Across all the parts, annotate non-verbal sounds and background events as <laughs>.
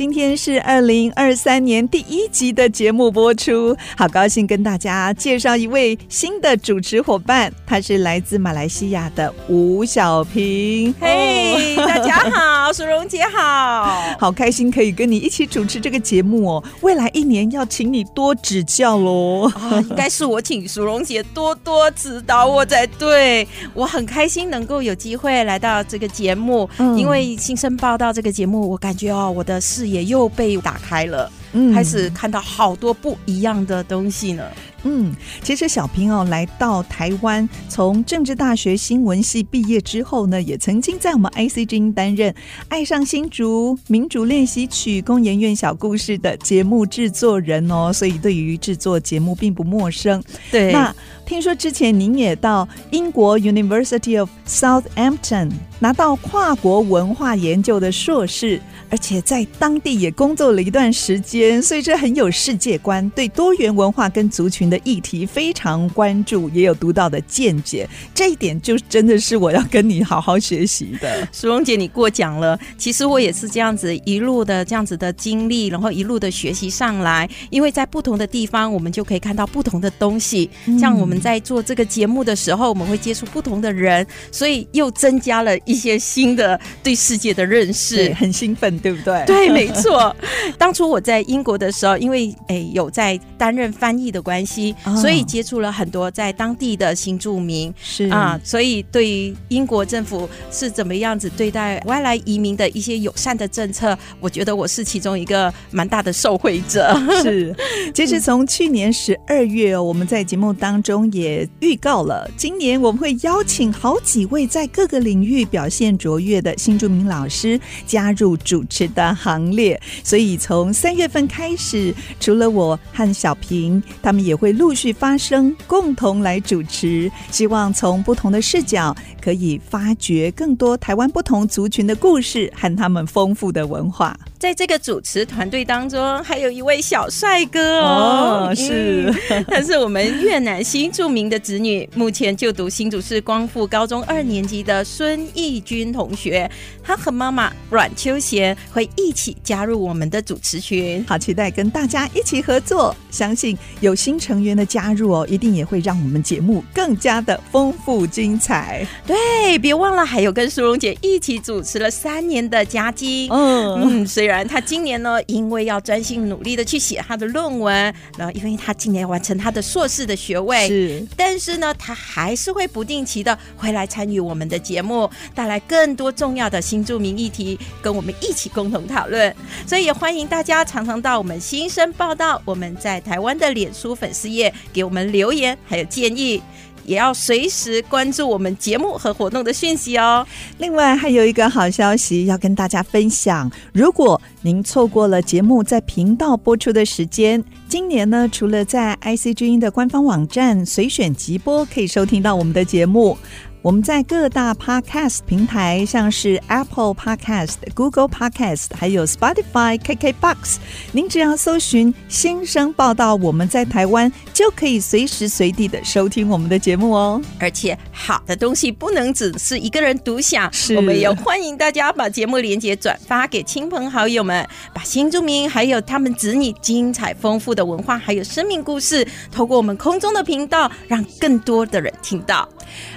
今天是二零二三年第一集的节目播出，好高兴跟大家介绍一位新的主持伙伴，他是来自马来西亚的吴小平。嘿，大家好，淑荣姐好，好开心可以跟你一起主持这个节目哦。未来一年要请你多指教喽，啊，应该是我请淑荣姐多多指导我才对。我很开心能够有机会来到这个节目，嗯，因为新生报道这个节目，我感觉哦，我的视也又被打开了，嗯，开始看到好多不一样的东西呢。嗯，其实小平哦，来到台湾，从政治大学新闻系毕业之后呢，也曾经在我们 IC 之音担任《爱上新竹》《民主练习曲》《工研院小故事》的节目制作人哦，所以对于制作节目并不陌生。对，那听说之前您也到英国 University of Southampton 拿到跨国文化研究的硕士，而且在当地也工作了一段时间，所以这很有世界观，对多元文化跟族群的议题非常关注，也有独到的见解，这一点就真的是我要跟你好好学习的。苏荣姐，你过奖了。其实我也是这样子一路的这样子的经历，然后一路的学习上来。因为在不同的地方，我们就可以看到不同的东西。像我们在做这个节目的时候，我们会接触不同的人，所以又增加了一些新的对世界的认识，很兴奋，对不对？对，没错。当初我在英国的时候，因为诶有在担任翻译的关系。所以接触了很多在当地的新住民，是啊，所以对于英国政府是怎么样子对待外来移民的一些友善的政策，我觉得我是其中一个蛮大的受惠者。是，其实从去年十二月，我们在节目当中也预告了，今年我们会邀请好几位在各个领域表现卓越的新住民老师加入主持的行列。所以从三月份开始，除了我和小平，他们也会。陆续发声，共同来主持，希望从不同的视角，可以发掘更多台湾不同族群的故事和他们丰富的文化。在这个主持团队当中，还有一位小帅哥哦，哦是，他是我们越南新著名的子女，目前就读新竹市光复高中二年级的孙义军同学，他和妈妈阮秋贤会一起加入我们的主持群，好期待跟大家一起合作，相信有新成员的加入哦，一定也会让我们节目更加的丰富精彩。对，别忘了还有跟苏荣姐一起主持了三年的嘉晶，嗯。嗯，所以。然，他今年呢，因为要专心努力的去写他的论文，然后因为他今年要完成他的硕士的学位，是，但是呢，他还是会不定期的回来参与我们的节目，带来更多重要的新著名议题，跟我们一起共同讨论。所以也欢迎大家常常到我们新生报道，我们在台湾的脸书粉丝页给我们留言，还有建议。也要随时关注我们节目和活动的讯息哦。另外，还有一个好消息要跟大家分享：如果您错过了节目在频道播出的时间，今年呢，除了在 IC 之音的官方网站随选即播可以收听到我们的节目。我们在各大 Podcast 平台，像是 Apple Podcast、Google Podcast，还有 Spotify、KKBox，您只要搜寻“新生报道”，我们在台湾就可以随时随地的收听我们的节目哦。而且，好的东西不能只是一个人独享，是我们也欢迎大家把节目连接转发给亲朋好友们，把新住民还有他们子女精彩丰富的文化还有生命故事，透过我们空中的频道，让更多的人听到。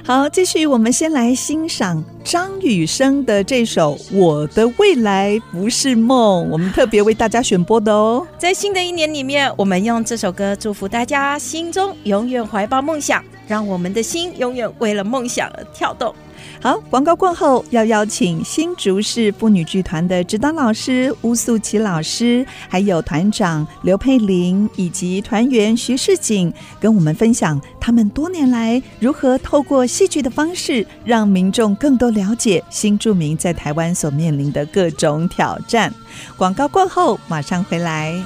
好，继续，我们先来欣赏张雨生的这首《我的未来不是梦》，我们特别为大家选播的哦。在新的一年里面，我们用这首歌祝福大家心中永远怀抱梦想，让我们的心永远为了梦想而跳动。好，广告过后要邀请新竹市妇女剧团的指导老师巫素琪老师，还有团长刘佩玲以及团员徐世锦，跟我们分享他们多年来如何透过戏剧的方式，让民众更多了解新住民在台湾所面临的各种挑战。广告过后马上回来。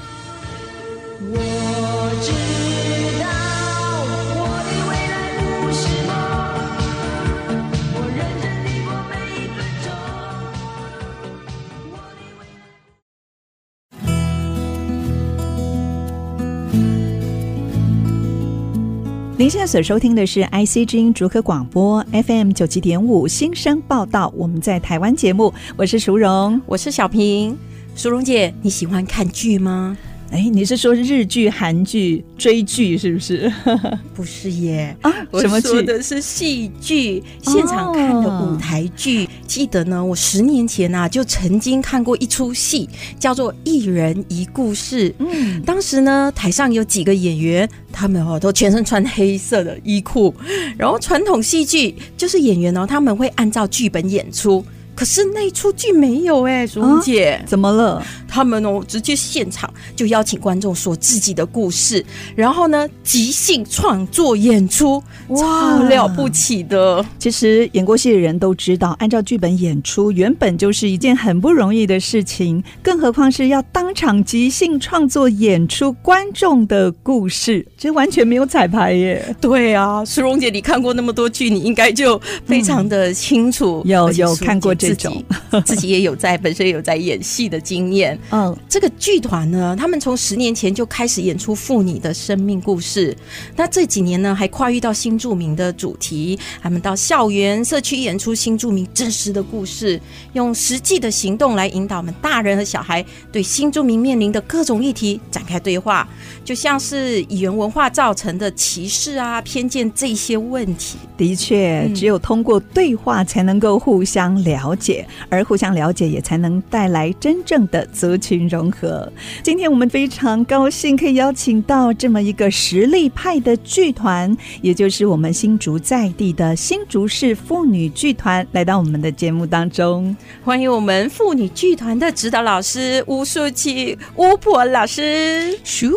我知您现在所收听的是 IC 之音逐客广播 FM 九七点五新生报道，我们在台湾节目，我是淑荣，我是小平，淑荣姐，你喜欢看剧吗？哎，你是说日剧、韩剧追剧是不是？<laughs> 不是耶啊？我说的是戏剧，现场看的舞台剧。哦、记得呢，我十年前啊就曾经看过一出戏，叫做《一人一故事》。嗯，当时呢台上有几个演员，他们哦都全身穿黑色的衣裤，然后传统戏剧就是演员哦他们会按照剧本演出。可是那出剧没有哎、荣姐、啊、怎么了？他们哦直接现场就邀请观众说自己的故事，然后呢即兴创作演出，哇，超了不起的！其实演过戏的人都知道，按照剧本演出原本就是一件很不容易的事情，更何况是要当场即兴创作演出观众的故事，这完全没有彩排耶。对啊，苏荣姐，你看过那么多剧，你应该就非常的清楚，嗯、有有看过这。这种 <laughs> 自己也有在本身也有在演戏的经验。<laughs> 嗯，这个剧团呢，他们从十年前就开始演出妇女的生命故事。那这几年呢，还跨越到新著名的主题，他们到校园、社区演出新著名真实的故事，用实际的行动来引导我们大人和小孩对新著名面临的各种议题展开对话。就像是语言文化造成的歧视啊、偏见这些问题。的确，只有通过对话才能够互相了解。解，而互相了解也才能带来真正的族群融合。今天我们非常高兴可以邀请到这么一个实力派的剧团，也就是我们新竹在地的新竹市妇女剧团，来到我们的节目当中。欢迎我们妇女剧团的指导老师巫素琪巫婆老师。咻，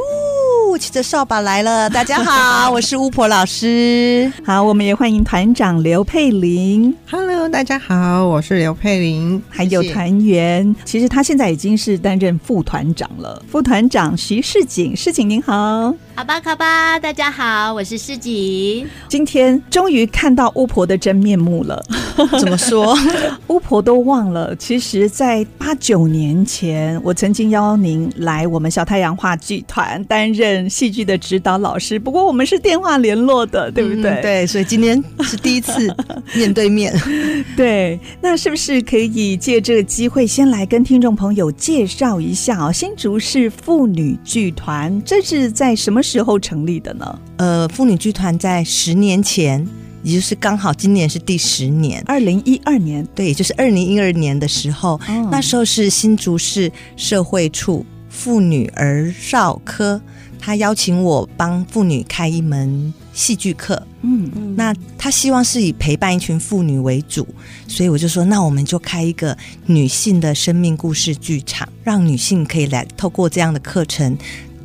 骑着扫把来了，<laughs> 大家好，我是巫婆老师。好，我们也欢迎团长刘佩玲。Hello，大家好，我是刘。佩玲，还有团员，其实他现在已经是担任副团长了。副团长徐世锦，世锦您好。好吧，好吧，大家好，我是世锦。今天终于看到巫婆的真面目了。<laughs> 怎么说？<laughs> 巫婆都忘了，其实，在八九年前，我曾经邀您来我们小太阳话剧团担任戏剧的指导老师。不过我们是电话联络的，对不对？嗯、对，所以今天是第一次面对面。<laughs> 对，那是不是可以借这个机会，先来跟听众朋友介绍一下哦？新竹市妇女剧团，这是在什么时候成立的呢？呃，妇女剧团在十年前，也就是刚好今年是第十年，二零一二年，对，也就是二零一二年的时候，哦，那时候是新竹市社会处妇女儿少科，他邀请我帮妇女开一门戏剧课，嗯，嗯，那他希望是以陪伴一群妇女为主，所以我就说，那我们就开一个女性的生命故事剧场，让女性可以来透过这样的课程。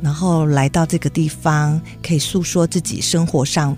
然后来到这个地方，可以诉说自己生活上，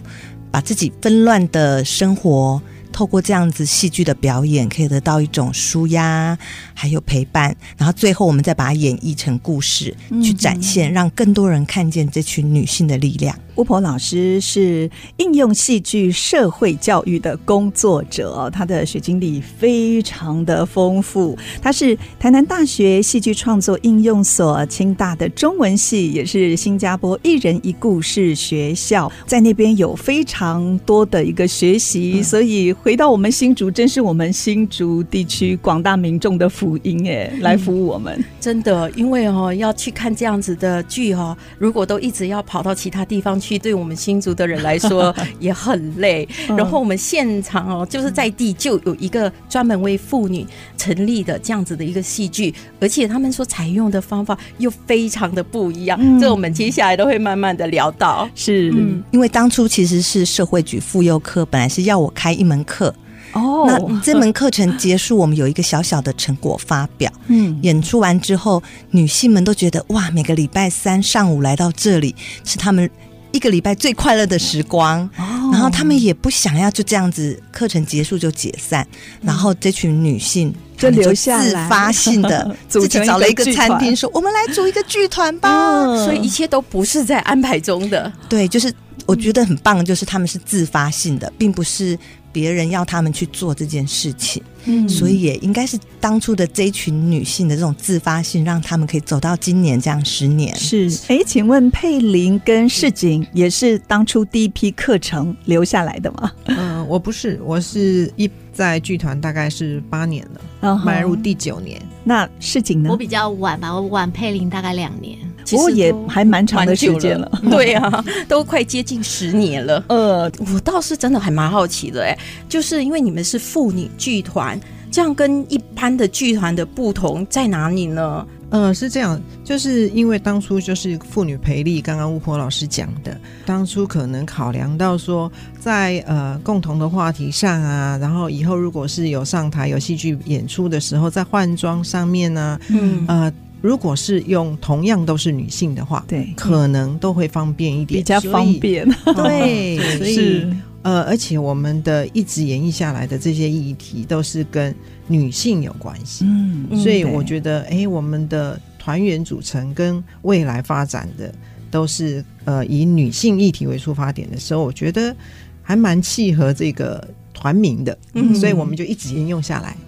把自己纷乱的生活，透过这样子戏剧的表演，可以得到一种舒压，还有陪伴。然后最后，我们再把它演绎成故事，去展现，让更多人看见这群女性的力量。巫婆老师是应用戏剧社会教育的工作者，他的学经历非常的丰富。他是台南大学戏剧创作应用所、清大的中文系，也是新加坡一人一故事学校，在那边有非常多的一个学习。所以回到我们新竹，真是我们新竹地区广大民众的福音哎，来服务我们。嗯、真的，因为哦要去看这样子的剧哦，如果都一直要跑到其他地方去。对我们新竹的人来说 <laughs> 也很累，然后我们现场哦，就是在地就有一个专门为妇女成立的这样子的一个戏剧，而且他们所采用的方法又非常的不一样，嗯、这我们接下来都会慢慢的聊到。是，嗯，因为当初其实是社会局妇幼科本来是要我开一门课。哦，那这门课程结束，我们有一个小小的成果发表。嗯，演出完之后，女性们都觉得哇，每个礼拜三上午来到这里是他们一个礼拜最快乐的时光。哦，然后他们也不想要就这样子课程结束就解散，然后这群女性就留下来，自发性的 <laughs> 自己找了一个餐厅，说我们来组一个剧团吧。所以一切都不是在安排中的，对，就是。我觉得很棒，就是他们是自发性的，并不是别人要他们去做这件事情。嗯，所以也应该是当初的这一群女性的这种自发性，让他们可以走到今年这样十年。是，哎，请问佩玲跟世锦也是当初第一批课程留下来的吗？嗯、呃，我不是，我是一在剧团大概是八年了，迈、uh-huh. 入第九年。那世锦呢？我比较晚吧，我晚佩玲大概两年。不过也还蛮长的时间了，对啊，<laughs> 都快接近十年了。<laughs> 呃，我倒是真的还蛮好奇的，哎，就是因为你们是妇女剧团，这样跟一般的剧团的不同在哪里呢？呃，是这样，就是因为当初就是妇女培力，刚刚巫婆老师讲的，当初可能考量到说在，在呃共同的话题上啊，然后以后如果是有上台有戏剧演出的时候，在换装上面呢、啊，嗯呃。如果是用同样都是女性的话，对，可能都会方便一点，比较方便。<laughs> 对，所以呃，而且我们的一直演绎下来的这些议题都是跟女性有关系，嗯，所以我觉得，哎，我们的团员组成跟未来发展的都是呃以女性议题为出发点的时候，我觉得还蛮契合这个团名的，嗯，所以我们就一直沿用下来。嗯，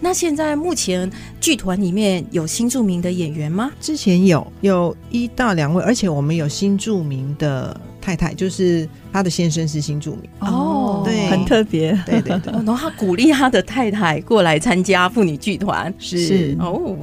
那现在目前剧团里面有新著名的演员吗？之前有，有一到两位，而且我们有新著名的太太，就是他的先生是新著名哦，对，很特别，对对对。然后他鼓励他的太太过来参加妇女剧团，是哦，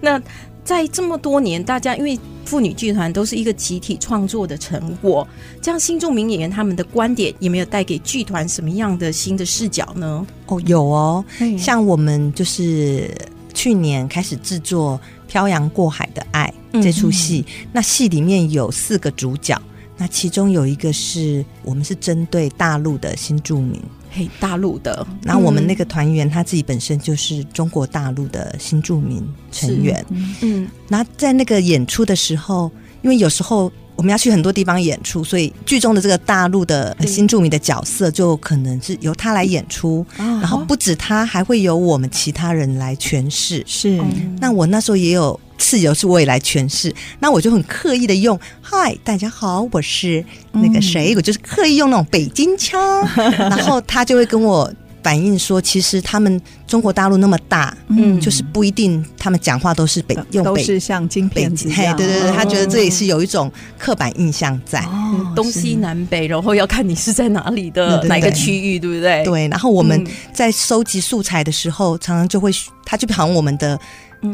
那。在这么多年，大家因为妇女剧团都是一个集体创作的成果，这样新著名演员他们的观点有没有带给剧团什么样的新的视角呢？哦，有哦，像我们就是去年开始制作《漂洋过海的爱》这出戏，嗯，那戏里面有四个主角，那其中有一个是我们是针对大陆的新住民。嘿，大陆的，然后我们那个团员他自己本身就是中国大陆的新著名成员，嗯，那在那个演出的时候，因为有时候我们要去很多地方演出，所以剧中的这个大陆的新著名的角色就可能是由他来演出，然后不止他，还会由我们其他人来诠释。是，那我那时候也有。次由是我也来诠释，那我就很刻意的用“嗨，大家好，我是那个谁”，嗯、我就是刻意用那种北京腔，<laughs> 然后他就会跟我反映说，其实他们中国大陆那么大，嗯，就是不一定他们讲话都是北用北都是像京片子嘿，对对对，他觉得这也是有一种刻板印象在，哦、东西南北，然后要看你是在哪里的哪个区域，对不对？对，然后我们在收集素材的时候，常常就会，他就好像我们的。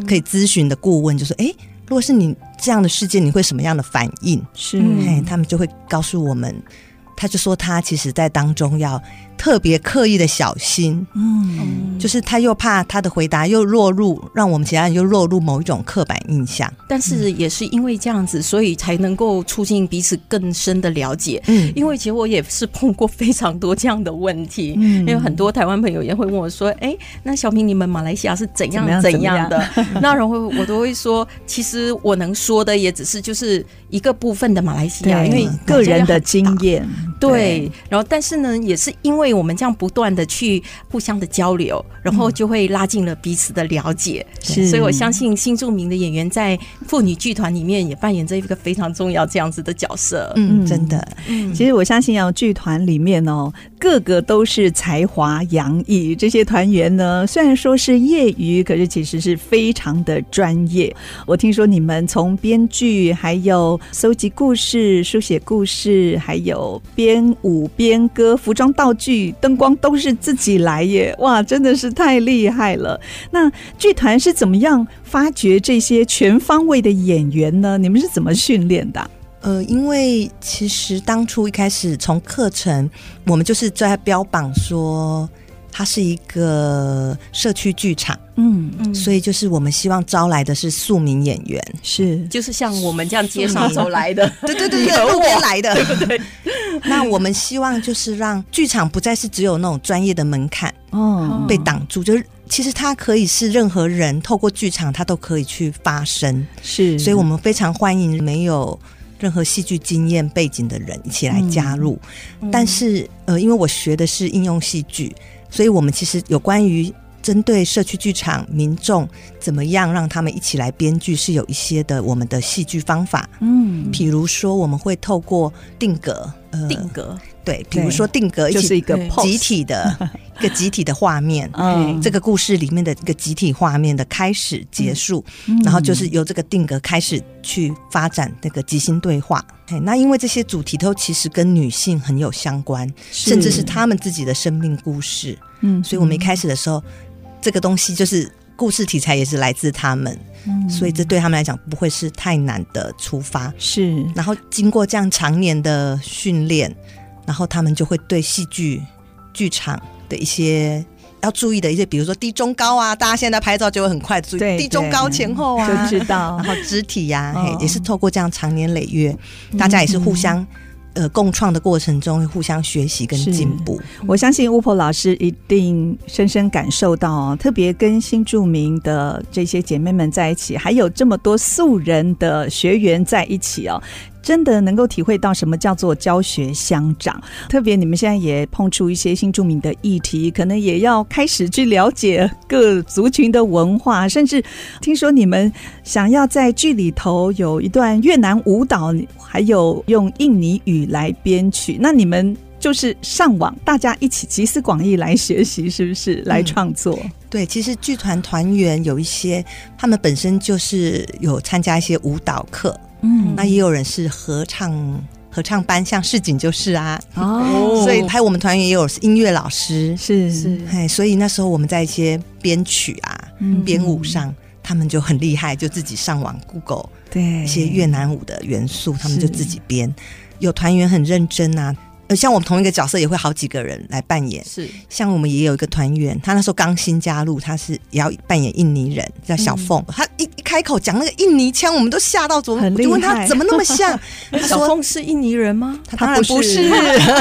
可以咨询的顾问就说：“哎，如果是你这样的事件，你会什么样的反应？”是，嘿，他们就会告诉我们。他就说他其实在当中要特别刻意的小心，嗯，就是他又怕他的回答又落入让我们其他人又落入某一种刻板印象，但是也是因为这样子，所以才能够促进彼此更深的了解。嗯，因为其实我也是碰过非常多这样的问题，嗯，因为很多台湾朋友也会问我说：“哎，那小明你们马来西亚是怎样怎样的？”那然后我都会说，其实我能说的也只是就是一个部分的马来西亚，因为个人的经验。对，对，然后但是呢，也是因为我们这样不断的去互相的交流，然后就会拉近了彼此的了解。是，所以我相信新著名的演员在妇女剧团里面也扮演着一个非常重要这样子的角色。嗯，真的。嗯，其实我相信哦，剧团里面哦，个个都是才华洋溢。这些团员呢，虽然说是业余，可是其实是非常的专业。我听说你们从编剧，还有搜集故事、书写故事，还有编。舞、编歌、服装、道具、灯光都是自己来耶！哇，真的是太厉害了。那剧团是怎么样发掘这些全方位的演员呢？你们是怎么训练的？呃，因为其实当初一开始从课程，我们就是在标榜说。它是一个社区剧场，嗯嗯，所以就是我们希望招来的是庶民演员，是。就是像我们这样街上走来的，对对对对，路边来的，对不对？那我们希望就是让剧场不再是只有那种专业的门槛哦。被挡住，就是其实它可以是任何人透过剧场，它都可以去发声，是，所以我们非常欢迎没有任何戏剧经验背景的人一起来加入。嗯、但是呃，因为我学的是应用戏剧，所以我们其实有关于针对社区剧场民众怎么样让他们一起来编剧，是有一些的我们的戏剧方法。嗯，比如说我们会透过定格，呃，定格。对，比如说定格就是一个集体的 <laughs> 一个集体的画面，嗯，这个故事里面的一个集体画面的开始结束，嗯、然后就是由这个定格开始去发展那个即兴对话。那因为这些主题都其实跟女性很有相关，甚至是他们自己的生命故事，嗯，所以我们一开始的时候，这个东西就是故事题材也是来自他们，嗯，所以这对他们来讲不会是太难的出发，是。然后经过这样常年的训练。然后他们就会对戏剧剧场的一些要注意的一些，比如说低中高啊，大家现在拍照就会很快注意低中高前后啊，就知道。然后肢体呀、啊，哦、也是透过这样长年累月，大家也是互相。呃，共创的过程中互相学习跟进步。我相信巫婆老师一定深深感受到，特别跟新著名的这些姐妹们在一起，还有这么多素人的学员在一起哦，真的能够体会到什么叫做教学相长。特别你们现在也碰出一些新著名的议题，可能也要开始去了解各族群的文化，甚至听说你们想要在剧里头有一段越南舞蹈。还有用印尼语来编曲，那你们就是上网，大家一起集思广益来学习，是不是？来创作？对，其实剧团团员有一些，他们本身就是有参加一些舞蹈课，嗯，那也有人是合唱合唱班，像市井就是啊，哦，<laughs> 所以还有我们团员也有音乐老师，是。是，哎，所以那时候我们在一些编曲啊、编、嗯、舞上。他们就很厉害，就自己上网 Google，对。一些越南舞的元素，他们就自己编。有团员很认真啊。呃，像我们同一个角色也会好几个人来扮演。是，像我们也有一个团员，他那时候刚新加入，他是也要扮演印尼人，叫小凤。嗯、他一一开口讲那个印尼腔，我们都吓到，怎么？我就问他怎么那么像？他说小凤是印尼人吗？他当然不是，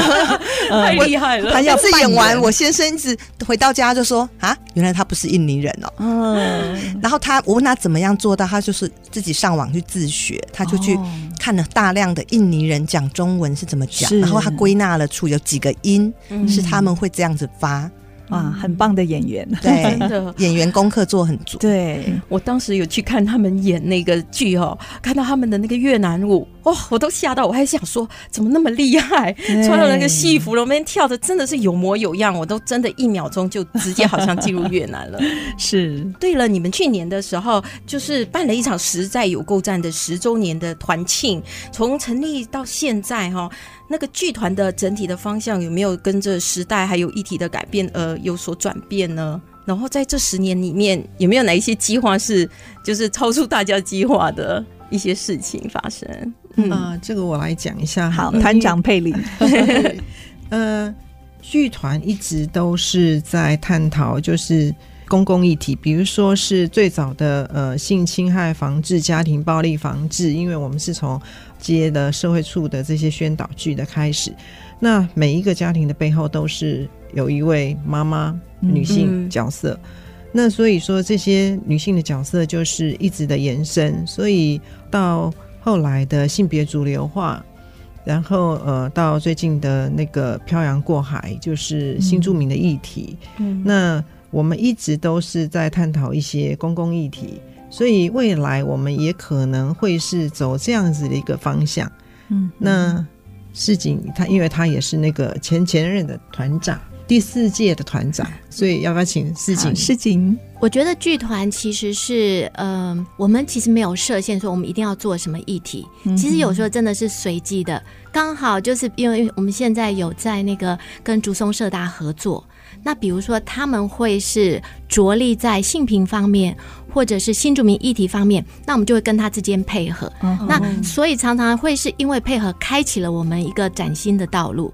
<laughs> 太厉害了。他要是演完，我先生一直回到家就说啊，原来他不是印尼人哦。嗯。然后他，我问他怎么样做到，他就是自己上网去自学，他就去看了大量的印尼人讲中文是怎么讲，然后他归。纳了出有几个音是他们会这样子发。啊，很棒的演员，对，<laughs> 演员功课做很足。对，我当时有去看他们演那个剧哦，看到他们的那个越南舞，哇，我都吓到，我还想说怎么那么厉害，穿了那个戏服，那边跳的真的是有模有样，我都真的一秒钟就直接好像进入越南了。<laughs> 是，对了，你们去年的时候就是办了一场实在有够赞的十周年的团庆，从成立到现在哈。那个剧团的整体的方向有没有跟着时代还有议题的改变而有所转变呢？然后在这十年里面，有没有哪一些计划是就是超出大家计划的一些事情发生？嗯，呃、这个我来讲一下。好，团长佩里。<laughs> 呃，剧团一直都是在探讨就是公共议题，比如说是最早的呃性侵害防治、家庭暴力防治，因为我们是从。接的社会处的这些宣导剧的开始，那每一个家庭的背后都是有一位妈妈女性角色，嗯、那所以说这些女性的角色就是一直的延伸，所以到后来的性别主流化，然后呃到最近的那个漂洋过海，就是新著名的议题，嗯，那我们一直都是在探讨一些公共议题。所以未来我们也可能会是走这样子的一个方向，嗯，那市井他因为他也是那个前前任的团长，第四届的团长，所以要不要请市井？市井，我觉得剧团其实是，嗯、呃，我们其实没有设限，说我们一定要做什么议题，嗯、其实有时候真的是随机的，刚好就是因为我们现在有在那个跟竹松社大合作。那比如说，他们会是着力在性平方面，或者是新住民议题方面，那我们就会跟他之间配合。Uh. 那所以常常会是因为配合，开启了我们一个崭新的道路。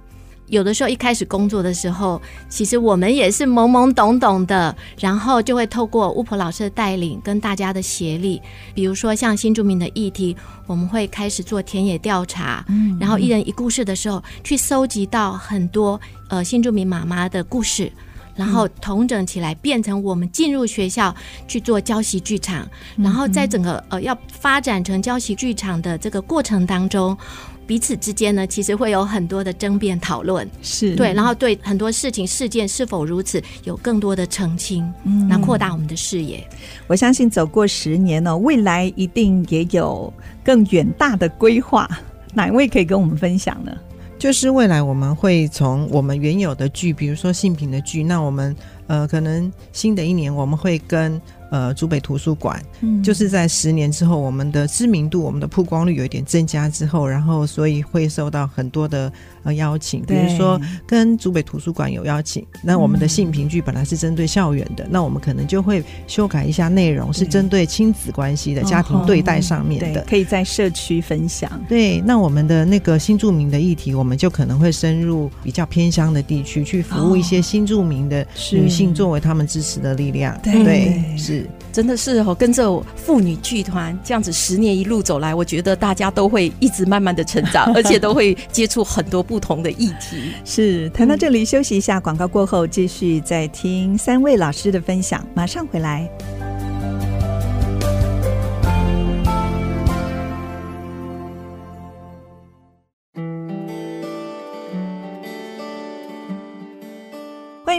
有的时候一开始工作的时候，其实我们也是懵懵懂懂的，然后就会透过巫婆老师的带领跟大家的协力，比如说像新住民的议题，我们会开始做田野调查，嗯，然后一人一故事的时候，去搜集到很多呃新住民妈妈的故事。然后统整起来，变成我们进入学校去做教习剧场，然后在整个呃要发展成教习剧场的这个过程当中，彼此之间呢，其实会有很多的争辩讨论，是对，然后对很多事情事件是否如此有更多的澄清，嗯，那扩大我们的视野。我相信走过十年呢，未来一定也有更远大的规划。哪一位可以跟我们分享呢？就是未来我们会从我们原有的剧，比如说性平的剧，那我们呃可能新的一年我们会跟。呃，竹北图书馆，嗯，就是在十年之后，我们的知名度、我们的曝光率有一点增加之后，然后所以会受到很多的呃邀请，比如说跟竹北图书馆有邀请，那我们的性评剧本来是针对校园的，嗯，那我们可能就会修改一下内容，是针对亲子关系的家庭对待上面的，可以在社区分享。对，那我们的那个新著名的议题，我们就可能会深入比较偏乡的地区，去服务一些新著名的女性，作为他们支持的力量。对，对，是。真的是哦，跟着妇女剧团这样子十年一路走来，我觉得大家都会一直慢慢的成长，<laughs> 而且都会接触很多不同的议题。是，谈到这里休息一下，广告过后继续再听三位老师的分享，马上回来。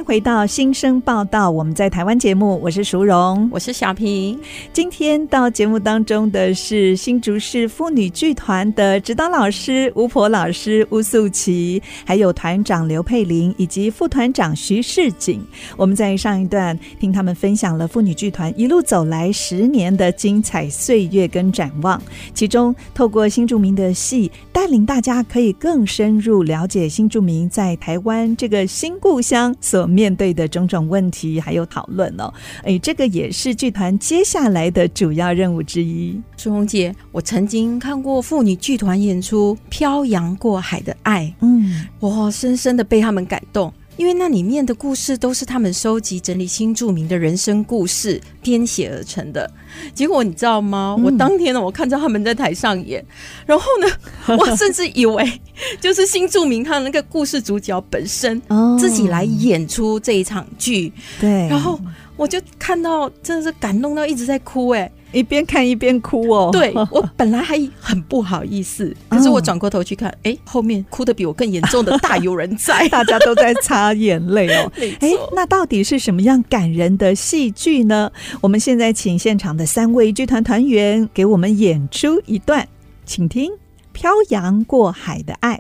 回到新生报道，我们在台湾节目，我是淑荣，我是小平。今天到节目当中的是新竹市妇女剧团的指导老师巫婆老师吴素琪，还有团长刘佩玲以及副团长徐世锦。我们在上一段听他们分享了妇女剧团一路走来十年的精彩岁月跟展望，其中透过新住民的戏，带领大家可以更深入了解新住民在台湾这个新故乡所面对的种种问题还有讨论哦，哎，这个也是剧团接下来的主要任务之一。淑红姐，我曾经看过妇女剧团演出《漂洋过海的爱》，嗯，我深深的被他们感动。因为那里面的故事都是他们收集整理新著名的人生故事编写而成的。结果你知道吗？嗯、我当天呢，我看到他们在台上演，然后呢，<laughs> 我甚至以为就是新著名他的那个故事主角本身自己来演出这一场剧。对，然后我就看到真的是感动到一直在哭哎。一边看一边哭哦，对，<laughs> 我本来还很不好意思，可是我转过头去看，哎、欸，后面哭的比我更严重的大有人在，<laughs> 大家都在擦眼泪哦。<laughs> 哎、欸，那到底是什么样感人的戏剧呢？我们现在请现场的三位剧团团员给我们演出一段，请听《漂洋过海的爱》。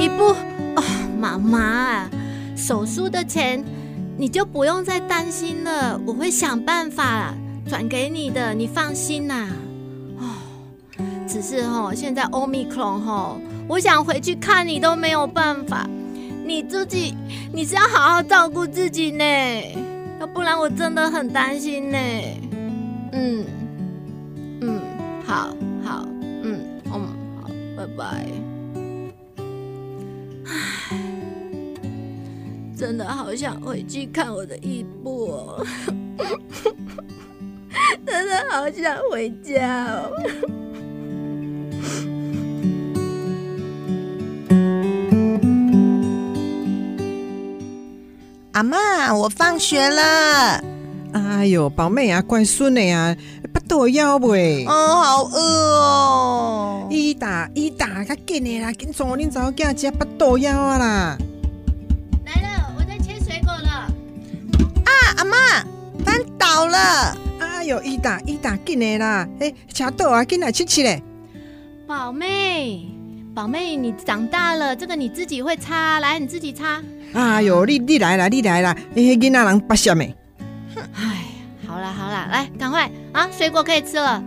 一部哦，妈妈，手术的钱。你就不用再担心了，我会想办法转给你的，你放心呐。哦，只是哦，现在欧米克隆吼，我想回去看你都没有办法。你自己你是要好好照顾自己呢，要不然我真的很担心呢。嗯，真的好想回去看我的义父哦，<laughs> 真的好想回家哦。阿妈，我放学了。哎呦，宝妹啊，乖孙的呀，不肚枵未？哦，好饿哦。伊打伊打，较紧的啦，紧送恁查某囝食不肚枵啊啦。翻倒了！哎呦，伊达伊达紧来啦！哎，车倒啊，紧来吃吃嘞！宝妹，宝妹，你长大了，这个你自己会擦，来，你自己擦。哎呦，你你来啦，你来啦！哎，囡仔人不孝咩？哎，好啦好啦，来，赶快啊，水果可以吃了。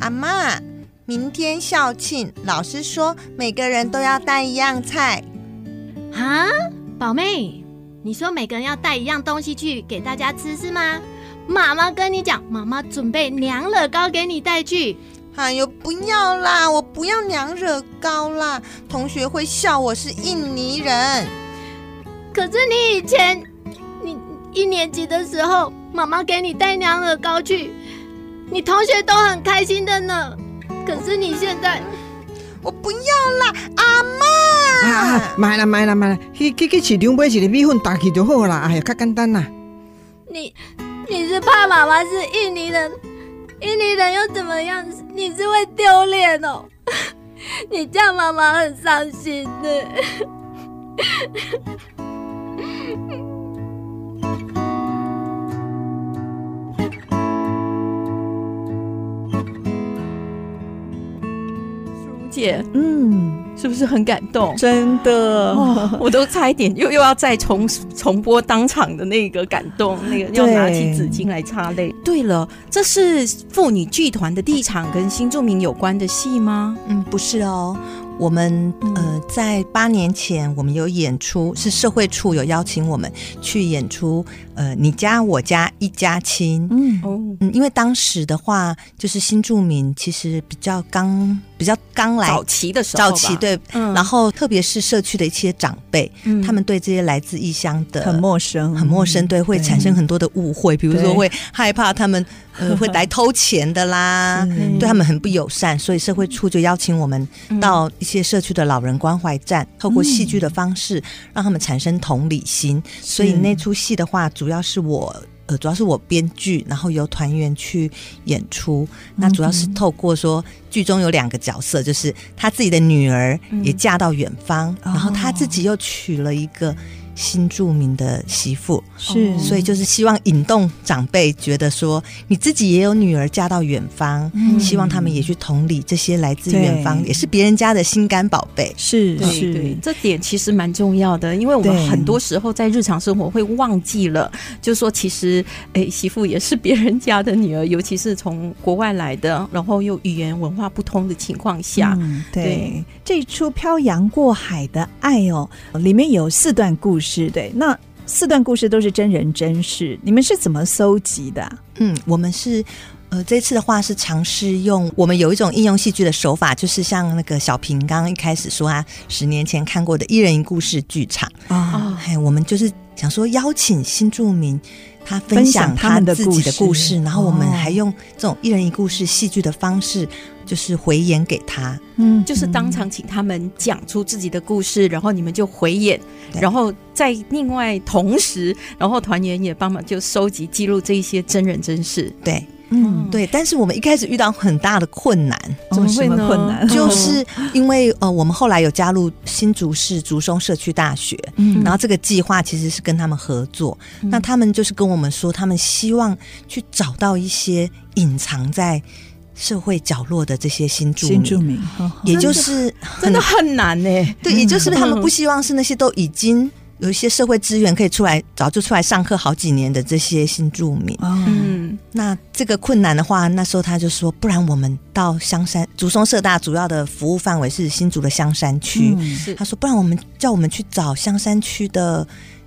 阿妈，明天校庆，老师说每个人都要带一样菜。啊，宝妹。你说每个人要带一样东西去给大家吃是吗？妈妈跟你讲，妈妈准备娘惹糕给你带去。哎呦，不要啦，我不要娘惹糕啦，同学会笑我是印尼人。可是你以前，你一年级的时候，妈妈给你带娘惹糕去，你同学都很开心的呢。可是你现在，我不要啦，阿妈。啊，买了买了买了，去去去市场买一个米粉打去就好啦。哎呀，较简单啦。你你是怕妈妈是印尼人，印尼人又怎么样？你是会丢脸哦。<laughs> 你这样妈妈很伤心的。姐，嗯，是不是很感动？真的，哦、我都差一点又又要再重重播当场的那个感动，那个要拿起纸巾来擦泪。对了，这是妇女剧团的第一场跟新著名有关的戏吗？嗯，不是哦。我们呃，在八年前，我们有演出，是社会处有邀请我们去演出。呃，你家我家一家亲，嗯。嗯，因为当时的话，就是新住民其实比较刚比较刚来早期的时候，早期对，嗯、然后特别是社区的一些长辈，嗯、他们对这些来自异乡的很陌生，很陌生，对，会产生很多的误会，比如说会害怕他们 <laughs> 呃会来偷钱的啦，对他们很不友善，所以社会处就邀请我们到一些社区的老人关怀站，透过戏剧的方式让他们产生同理心，所以那出戏的话主。主要是我，呃，主要是我编剧，然后由团员去演出。那主要是透过说，剧中有两个角色，就是他自己的女儿也嫁到远方，嗯、然后他自己又娶了一个。新住民的媳妇。是，所以就是希望引动长辈觉得说，你自己也有女儿嫁到远方，嗯、希望他们也去同理这些来自远方，也是别人家的心肝宝贝。是是，对，这点其实蛮重要的，因为我们很多时候在日常生活会忘记了，就是说其实，哎，媳妇也是别人家的女儿，尤其是从国外来的，然后又语言文化不通的情况下，嗯、对，对这一出《漂洋过海的爱》哦，里面有四段故事。对，那四段故事都是真人真事，你们是怎么搜集的？嗯，我们是呃，这次的话是尝试用我们有一种应用戏剧的手法，就是像那个小平刚刚一开始说啊，十年前看过的一人一故事剧场啊，哎，我们就是想说邀请新住民他分享他自己的故事，然后我们还用这种一人一故事戏剧的方式。就是回演给他，嗯，就是当场请他们讲出自己的故事，然后你们就回演，然后在另外同时，然后团员也帮忙就收集记录这一些真人真事，对，嗯，对。但是我们一开始遇到很大的困难，怎么会呢？困难就是因为呃，我们后来有加入新竹市竹松社区大学，嗯，然后这个计划其实是跟他们合作，嗯、那他们就是跟我们说，他们希望去找到一些隐藏在。社会角落的这些新住民，新住民，也就是真的很难呢。对，也就是他们 <laughs> 不希望是那些都已经有一些社会资源可以出来，早就出来上课好几年的这些新住民。嗯，那这个困难的话，那时候他就说，不然我们到香山竹松社大主要的服务范围是新竹的香山区。嗯，他说，不然我们叫我们去找香山区的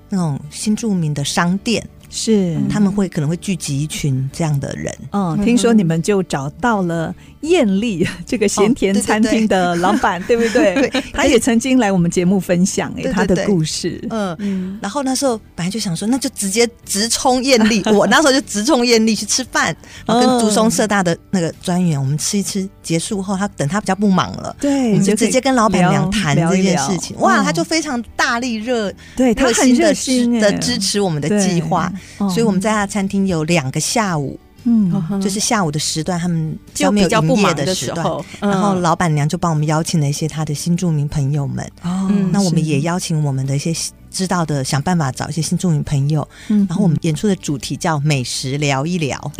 那种新住民的商店。是，他们会可能会聚集一群这样的人。嗯，听说你们就找到了艳丽 <laughs> 这个咸甜餐厅的 <laughs> 老板，对不对？对，他也曾经来我们节目分享哎他的故事。嗯，然后那时候本来就想说，那就直接直冲艳丽。<laughs> 我那时候就直冲艳丽去吃饭，然后跟竹松社大的那个专员，我们吃一吃，结束后他等他比较不忙了，对，我们就直接跟老板娘谈这件事情。哇，他就非常大力热，对他很热心的支持我们的计划。所以我们在他餐厅有两个下午，嗯，就是下午的时段，他们就没有营业的时段，然后老板娘就帮我们邀请了一些他的新住民朋友们，哦，那我们也邀请我们的一些知道的，想办法找一些新住民朋友，嗯，然后我们演出的主题叫美食聊一聊，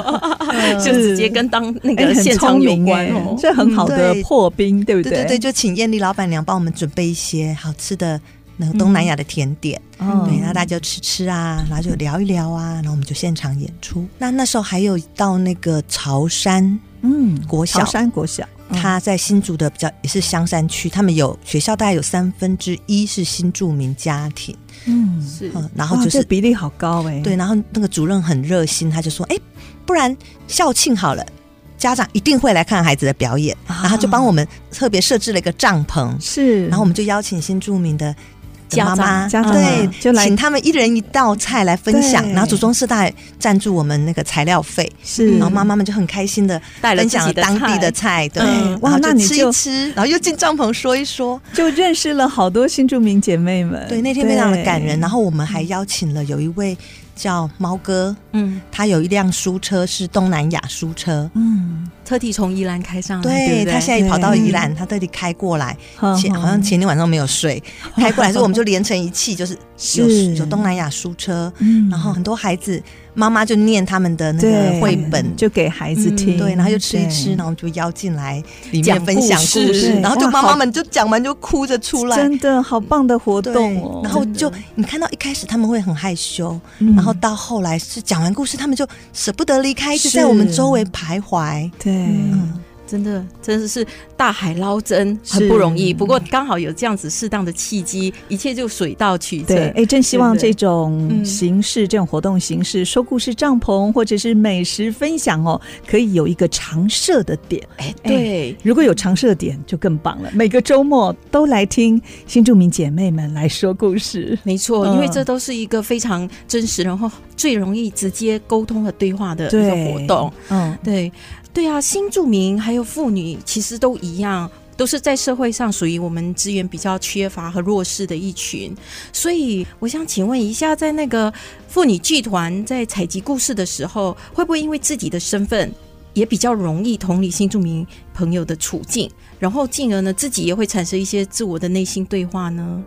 <laughs> 就直接跟当那个 <laughs> 现场有关哦，这很好的破冰，对不对？对对对，就请艳丽老板娘帮我们准备一些好吃的。那个东南亚的甜点，嗯、对，那大家就吃吃啊，然后就聊一聊啊，然后我们就现场演出。那那时候还有到那个潮山，嗯，国小，潮山国小，他在新竹的比较也是香山区，他们有学校大概有三分之一是新住民家庭，嗯，是，然后就是比例好高哎，对，然后那个主任很热心，他就说，哎，不然校庆好了。家长一定会来看孩子的表演，啊然后就帮我们特别设置了一个帐篷，是，然后我们就邀请新住民的。妈妈。家长对，就来请他们一人一道菜来分享，然后祖宗四大赞助我们那个材料费，是，然后妈妈们就很开心的分享了当地的菜，对，哇，那你吃一吃，然后又进帐篷说一说，就认识了好多新住民姐妹们。对，那天非常的感人。然后我们还邀请了有一位叫猫哥，嗯，他有一辆书车是东南亚书车，嗯。特地从宜兰开上来，对，对对？他现在跑到宜兰，他特地开过来，前好像前天晚上没有睡，<laughs> 开过来之后我们就连成一气，就是有有东南亚书车，然后很多孩子妈妈就念他们的那个绘本，就给孩子听，对，然后就吃一吃，然后就邀进来里面分享故事，然后就妈妈们就讲完就哭着出来，真的好棒的活动哦。然后就你看到一开始他们会很害羞，然后到后来是讲完故事，他们就舍不得离开，就在我们周围徘徊，对。嗯，真的，真的是大海捞针，很不容易。不过刚好有这样子适当的契机，一切就水到渠成。对，哎，真希望这种形式、这种活动形式，说故事帐篷或者是美食分享哦，可以有一个常设的点。哎，对，如果有常设点就更棒了。每个周末都来听新住民姐妹们来说故事，没错，因为这都是一个非常真实，然后最容易直接沟通和对话的一个活动。嗯，对。对啊，新住民还有妇女其实都一样，都是在社会上属于我们资源比较缺乏和弱势的一群。所以，我想请问一下，在那个妇女剧团在采集故事的时候，会不会因为自己的身份也比较容易同理新住民朋友的处境，然后进而呢，自己也会产生一些自我的内心对话呢？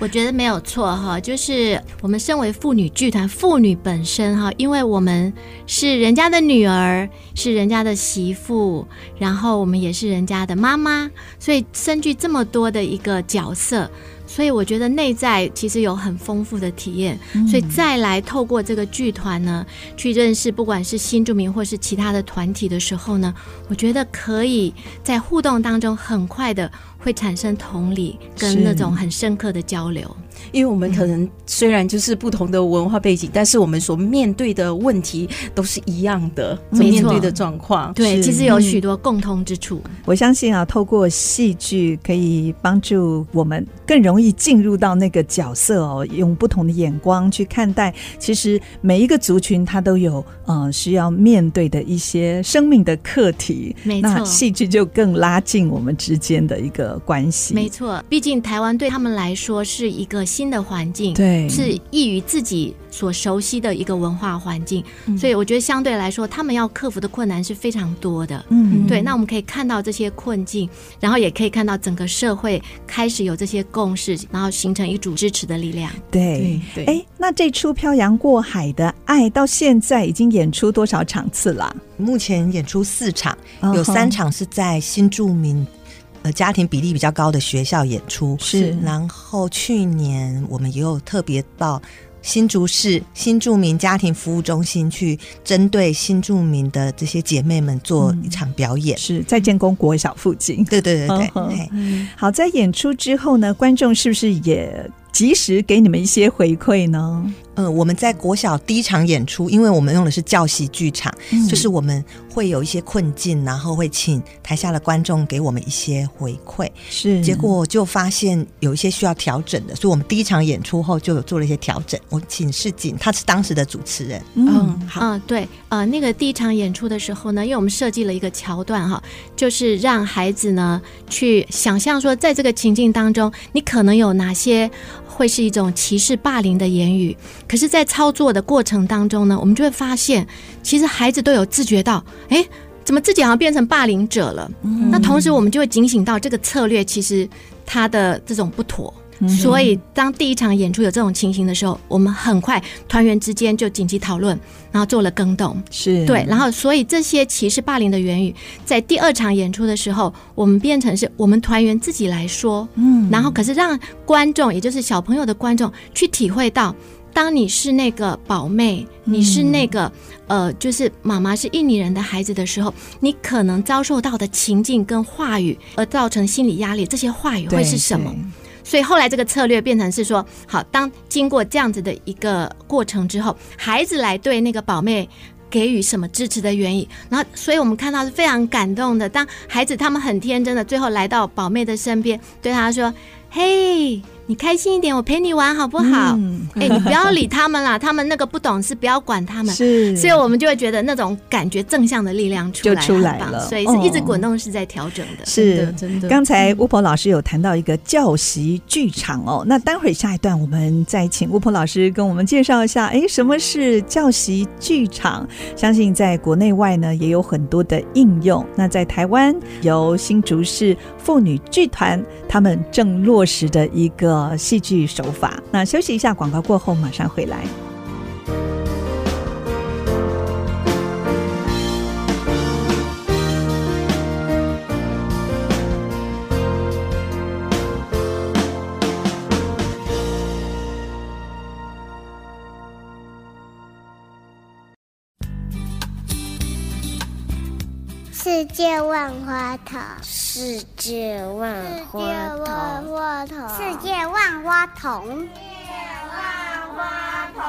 我觉得没有错哈，就是我们身为妇女剧团，妇女本身哈，因为我们是人家的女儿，是人家的媳妇，然后我们也是人家的妈妈，所以身具这么多的一个角色。所以我觉得内在其实有很丰富的体验，嗯、所以再来透过这个剧团呢，去认识不管是新住民或是其他的团体的时候呢，我觉得可以在互动当中很快的会产生同理跟那种很深刻的交流。因为我们可能虽然就是不同的文化背景，嗯、但是我们所面对的问题都是一样的，所面对的状况。对，其实有许多共通之处。我相信啊，透过戏剧可以帮助我们更容易进入到那个角色哦，用不同的眼光去看待。其实每一个族群，它都有呃需要面对的一些生命的课题。没错，那戏剧就更拉近我们之间的一个关系。没错，毕竟台湾对他们来说是一个。新的环境，对，是异于自己所熟悉的一个文化环境，嗯、所以我觉得相对来说，他们要克服的困难是非常多的。嗯，对。那我们可以看到这些困境，然后也可以看到整个社会开始有这些共识，然后形成一组支持的力量。对对。哎，那这出《漂洋过海的爱》到现在已经演出多少场次了？目前演出四场，有三场是在新住民。呃，家庭比例比较高的学校演出。是，然后去年我们也有特别到新竹市新住民家庭服务中心去，针对新住民的这些姐妹们做一场表演，嗯、是在建功国小附近。对对对对，好，在演出之后呢，观众是不是也及时给你们一些回馈呢？呃，我们在国小第一场演出，因为我们用的是教习剧场，嗯、就是我们会有一些困境，然后会请台下的观众给我们一些回馈。是，结果就发现有一些需要调整的，所以我们第一场演出后就有做了一些调整。我请世锦，他是当时的主持人。嗯，好，嗯，对，呃，那个第一场演出的时候呢，因为我们设计了一个桥段哈，就是让孩子呢去想象说，在这个情境当中，你可能有哪些。会是一种歧视、霸凌的言语，可是，在操作的过程当中呢，我们就会发现，其实孩子都有自觉到，哎，怎么自己好像变成霸凌者了？嗯、那同时，我们就会警醒到这个策略其实它的这种不妥。所以，当第一场演出有这种情形的时候，我们很快团员之间就紧急讨论，然后做了更动。是。对，然后所以这些歧视霸凌的言语，在第二场演出的时候，我们变成是我们团员自己来说，嗯，然后可是让观众，也就是小朋友的观众去体会到，当你是那个宝妹，你是那个呃，就是妈妈是印尼人的孩子的时候，你可能遭受到的情境跟话语，而造成心理压力，这些话语会是什么？所以后来这个策略变成是说，好，当经过这样子的一个过程之后，孩子来对那个宝妹给予什么支持的原因。然后，所以我们看到是非常感动的。当孩子他们很天真的，最后来到宝妹的身边，对她说：“嘿。”你开心一点，我陪你玩好不好？哎、你不要理他们啦，<laughs> 他们那个不懂事，不要管他们。是，所以我们就会觉得那种感觉正向的力量出来就出来了，所以是一直滚动式在调整的。是、的，真的。刚才巫婆老师有谈到一个教习剧场哦，那待会儿下一段我们再请巫婆老师跟我们介绍一下，哎，什么是教习剧场？相信在国内外呢也有很多的应用。那在台湾由新竹市妇女剧团他们正落实的一个。呃，戏剧手法。那休息一下，广告过后马上回来。界万花筒，世界万花筒，世界万花筒，世界万花筒。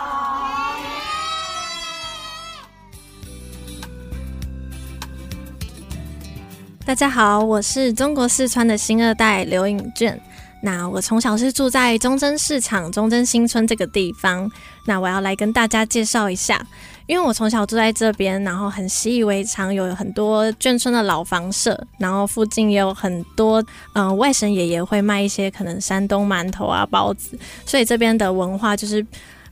大家好，我是中国四川的新二代刘颖娟。那我从小是住在中正市场中正新村这个地方。那我要来跟大家介绍一下。因为我从小住在这边，然后很习以为常，有很多眷村的老房舍，然后附近也有很多，嗯、外甥爷爷会卖一些可能山东馒头啊、包子，所以这边的文化就是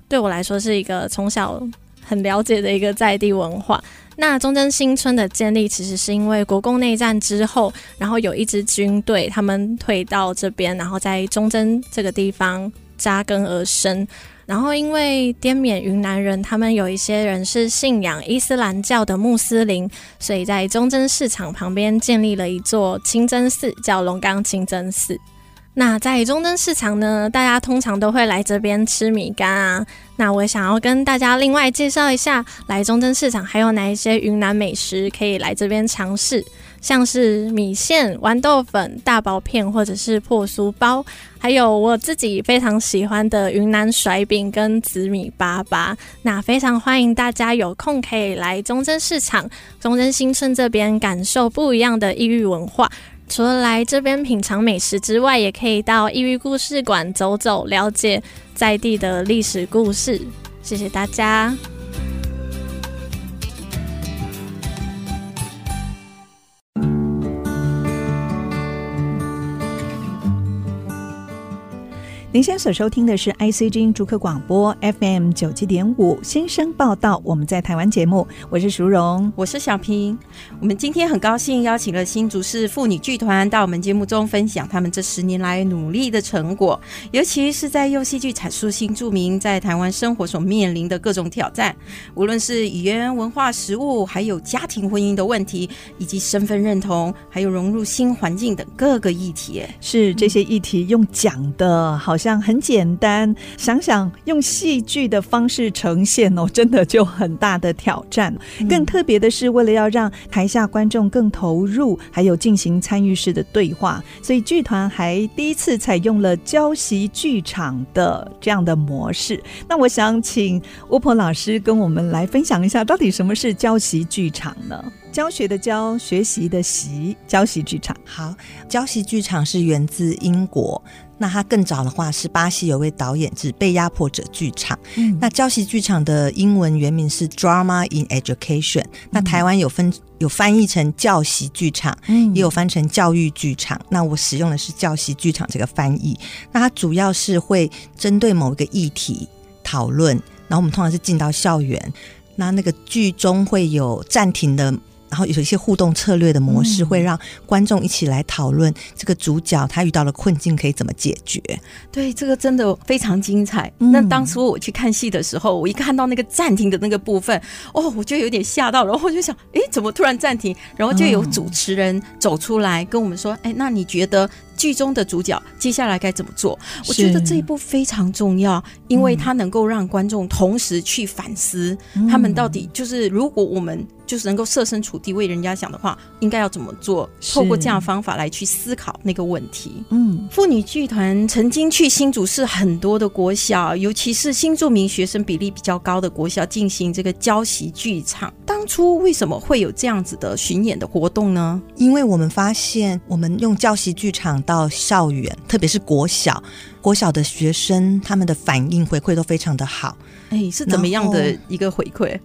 对我来说是一个从小很了解的一个在地文化。那中正新村的建立，其实是因为国共内战之后，然后有一支军队他们退到这边，然后在中正这个地方扎根而生。然后，因为滇缅云南人，他们有一些人是信仰伊斯兰教的穆斯林，所以在中正市场旁边建立了一座清真寺，叫龙冈清真寺。那在中正市场呢，大家通常都会来这边吃米干啊。那我想要跟大家另外介绍一下，来中正市场还有哪一些云南美食可以来这边尝试。像是米线、豌豆粉、大薄片，或者是破酥包，还有我自己非常喜欢的云南甩饼跟紫米粑粑。那非常欢迎大家有空可以来中正市场、中正新村这边感受不一样的异域文化。除了来这边品尝美食之外，也可以到异域故事馆走走，了解在地的历史故事。谢谢大家。您现在所收听的是 ICG 逐客广播 FM 九七点五新生报道，我们在台湾节目，我是淑荣，我是小平。我们今天很高兴邀请了新竹市妇女剧团到我们节目中分享他们这十年来努力的成果，尤其是在用戏剧阐述新住民在台湾生活所面临的各种挑战，无论是语言、文化、食物，还有家庭婚姻的问题，以及身份认同，还有融入新环境等各个议题。是这些议题用讲的，好像。这样很简单，想想用戏剧的方式呈现哦，真的就很大的挑战。更特别的是，为了要让台下观众更投入，还有进行参与式的对话，所以剧团还第一次采用了教习剧场的这样的模式。那我想请巫婆老师跟我们来分享一下，到底什么是教习剧场呢？教学的教，学习的习，教习剧场。好，教习剧场是源自英国。那他更早的话是巴西有位导演是被压迫者剧场。嗯，那教习剧场的英文原名是 Drama in Education。那台湾有分有翻译成教习剧场，嗯，也有翻成教育剧场。那我使用的是教习剧场这个翻译。那它主要是会针对某一个议题讨论，然后我们通常是进到校园，那那个剧中会有暂停的。然后有一些互动策略的模式，会让观众一起来讨论这个主角他遇到了困境可以怎么解决。对，这个真的非常精彩。嗯、那当初我去看戏的时候，我一看到那个暂停的那个部分，哦，我就有点吓到，然后我就想，哎，怎么突然暂停？然后就有主持人走出来跟我们说，哎，那你觉得剧中的主角接下来该怎么做？我觉得这一部非常重要，因为它能够让观众同时去反思，他们到底就是如果我们。就是能够设身处地为人家想的话，应该要怎么做？透过这样的方法来去思考那个问题。嗯，妇女剧团曾经去新竹市很多的国小，尤其是新住民学生比例比较高的国小进行这个教习剧场。当初为什么会有这样子的巡演的活动呢？因为我们发现，我们用教习剧场到校园，特别是国小，国小的学生他们的反应回馈都非常的好。哎，是怎么样的一个回馈？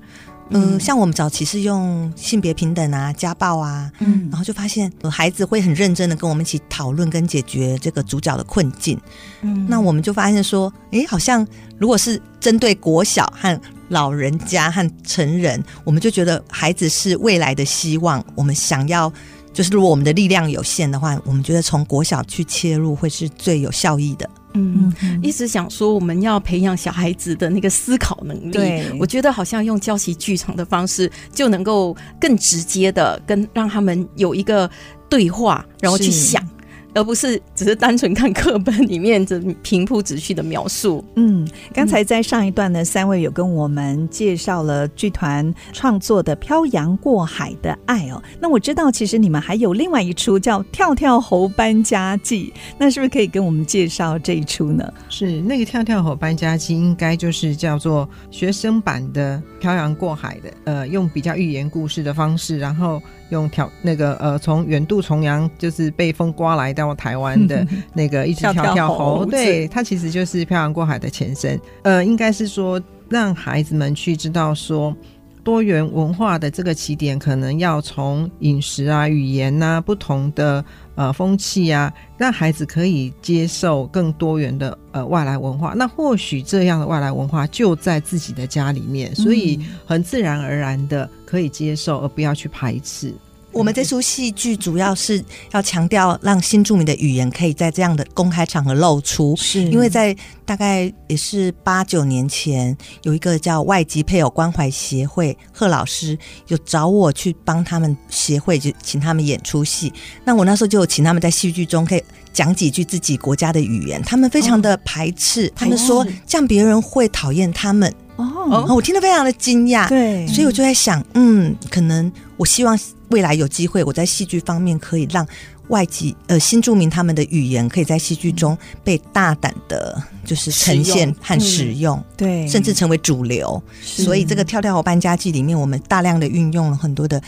嗯，像我们早期是用性别平等啊、家暴啊，嗯，然后就发现孩子会很认真的跟我们一起讨论跟解决这个主角的困境。嗯，那我们就发现说，哎，好像如果是针对国小和老人家和成人，我们就觉得孩子是未来的希望。我们想要，就是如果我们的力量有限的话，我们觉得从国小去切入会是最有效益的。嗯，一直想说我们要培养小孩子的那个思考能力。对，我觉得好像用教习剧场的方式，就能够更直接的跟让他们有一个对话，然后去想。而不是只是单纯看课本里面这平铺直叙的描述。嗯，刚才在上一段呢，三位有跟我们介绍了剧团创作的《漂洋过海的爱》哦。那我知道，其实你们还有另外一出叫《跳跳猴搬家记》，那是不是可以跟我们介绍这一出呢？是那个《跳跳猴搬家记》，应该就是叫做学生版的《漂洋过海的》，呃，用比较寓言故事的方式，然后。用挑那个呃，从远渡重洋，就是被风刮来到台湾的 <laughs> 那个一只跳跳猴，对，它其实就是漂洋过海的前身。呃，应该是说让孩子们去知道说，多元文化的这个起点，可能要从饮食啊、语言呐、啊、不同的呃风气啊，让孩子可以接受更多元的呃外来文化。那或许这样的外来文化就在自己的家里面，所以很自然而然的。可以接受，而不要去排斥。我们这出戏剧主要是要强调，让新著名的语言可以在这样的公开场合露出。是因为在大概也是八九年前，有一个叫外籍配偶关怀协会贺老师有找我去帮他们协会，就请他们演出戏。那我那时候就有请他们在戏剧中可以讲几句自己国家的语言，他们非常的排斥，哦、他们说这样别人会讨厌他们。哦，我听得非常的惊讶，对，所以我就在想，嗯，可能我希望未来有机会，我在戏剧方面可以让外籍呃新住民他们的语言可以在戏剧中被大胆的，就是呈现和使用，嗯、对，甚至成为主流。所以这个《跳跳猴搬家记》里面，我们大量的运用了很多的。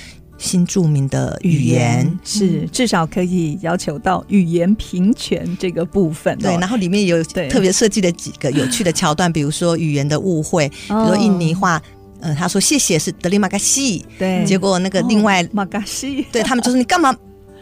新著名的语言，语言是至少可以要求到语言平权这个部分。对，然后里面有特别设计的几个有趣的桥段，比如说语言的误会，比如说印尼话，呃，他说谢谢是德里玛嘎西，对，结果那个另外玛嘎西，对他们就说你干嘛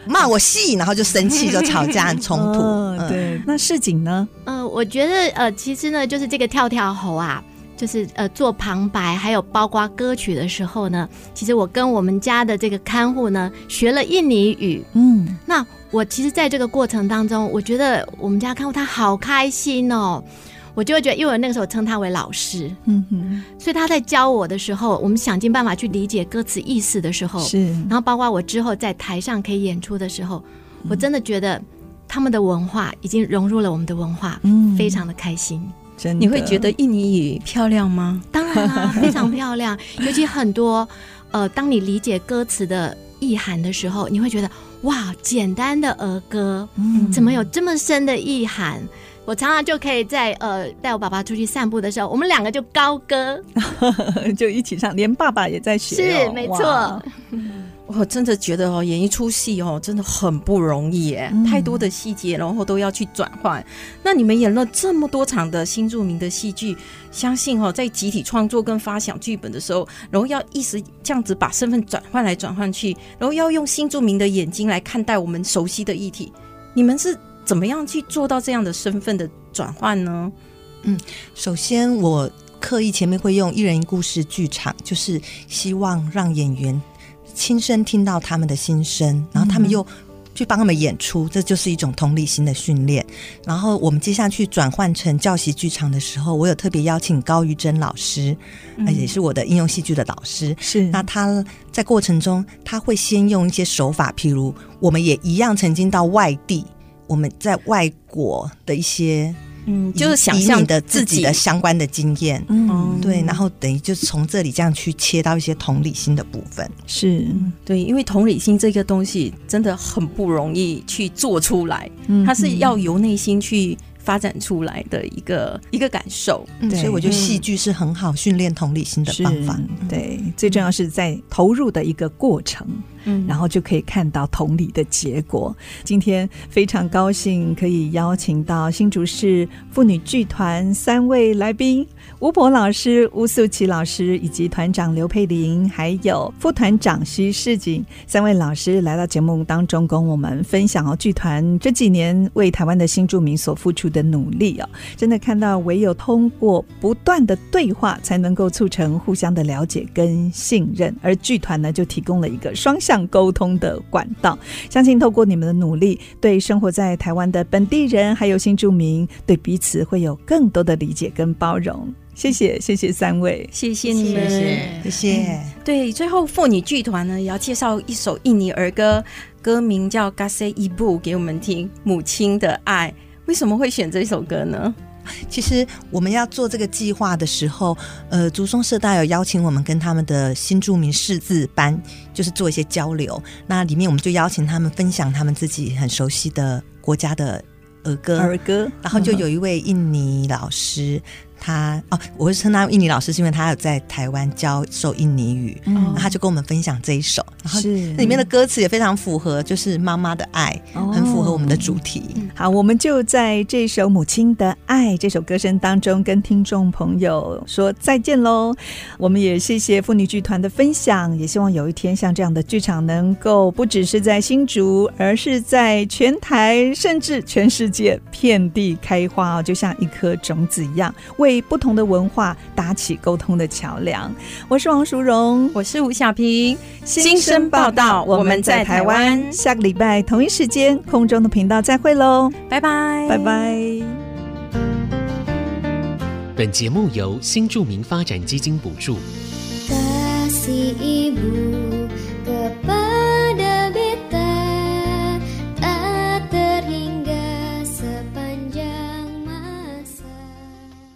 骂我西，然后就生气就吵架很冲突。<laughs> 对，那市井呢？呃，我觉得呃，其实呢，就是这个跳跳猴啊。就是呃做旁白，还有包括歌曲的时候呢，其实我跟我们家的这个看护呢学了印尼语。嗯，那我其实在这个过程当中，我觉得我们家看护他好开心哦，我就会觉得，因为我那个时候称他为老师，嗯哼，所以他在教我的时候，我们想尽办法去理解歌词意思的时候，是，然后包括我之后在台上可以演出的时候，我真的觉得他们的文化已经融入了我们的文化，嗯，非常的开心。你会觉得印尼语漂亮吗？当然啦，<laughs> 非常漂亮。尤其很多，呃，当你理解歌词的意涵的时候，你会觉得哇，简单的儿歌，嗯，怎么有这么深的意涵？我常常就可以在呃带我爸爸出去散步的时候，我们两个就高歌，<laughs> 就一起唱，连爸爸也在学哦，是没错。我真的觉得哦，演一出戏哦，真的很不容易耶，嗯、太多的细节，然后都要去转换。那你们演了这么多场的新著名的戏剧，相信哦，在集体创作跟发想剧本的时候，然后要一直这样子把身份转换来转换去，然后要用新著名的眼睛来看待我们熟悉的议题，你们是怎么样去做到这样的身份的转换呢？嗯，首先我刻意前面会用一人一故事剧场，就是希望让演员。亲身听到他们的心声，然后他们又去帮他们演出，这就是一种同理心的训练。然后我们接下去转换成教习剧场的时候，我有特别邀请高玉珍老师，嗯、也是我的应用戏剧的老师。是，那他在过程中他会先用一些手法，譬如我们也一样曾经到外地我们在外国的一些。嗯，就是想象的自己的相关的经验，嗯，对，然后等于就是从这里这样去切到一些同理心的部分，是对，因为同理心这个东西真的很不容易去做出来，嗯，它是要由内心去发展出来的一个一个感受，嗯，所以我觉得戏剧是很好训练同理心的方法，对，最重要是在投入的一个过程。嗯，然后就可以看到同理的结果。今天非常高兴可以邀请到新竹市妇女剧团三位来宾：巫婆老师巫素琪老师，以及团长刘佩玲，还有副团长徐世锦三位老师来到节目当中，跟我们分享哦，剧团这几年为台湾的新住民所付出的努力哦，真的看到唯有通过不断的对话，才能够促成互相的了解跟信任。而剧团呢，就提供了一个双向。沟通的管道，相信透过你们的努力，对生活在台湾的本地人还有新住民，对彼此会有更多的理解跟包容。谢谢，谢谢三位，谢谢你们，谢谢。谢谢对，最后妇女剧团呢，也要介绍一首印尼儿歌，歌名叫《Gase Ibu》给我们听，《母亲的爱》。为什么会选这首歌呢？其实我们要做这个计划的时候，呃，竹松社大有邀请我们跟他们的新著名识字班，就是做一些交流。那里面我们就邀请他们分享他们自己很熟悉的国家的儿歌，儿歌。然后就有一位印尼老师。他哦，我会称他印尼老师，是因为他有在台湾教授印尼语，嗯，他就跟我们分享这一首，然后里面的歌词也非常符合，就是妈妈的爱，很符合我们的主题。好，我们就在这首《母亲的爱》这首歌声当中，跟听众朋友说再见喽。我们也谢谢妇女剧团的分享，也希望有一天像这样的剧场能够不只是在新竹，而是在全台甚至全世界遍地开花哦，就像一颗种子一样为。为不同的文化搭起沟通的桥梁。我是王淑荣，我是吴小平。新生报道，我们在台湾。下个礼拜同一时间空中的频道再会喽，拜拜，拜拜。本节目由新著名发展基金补助。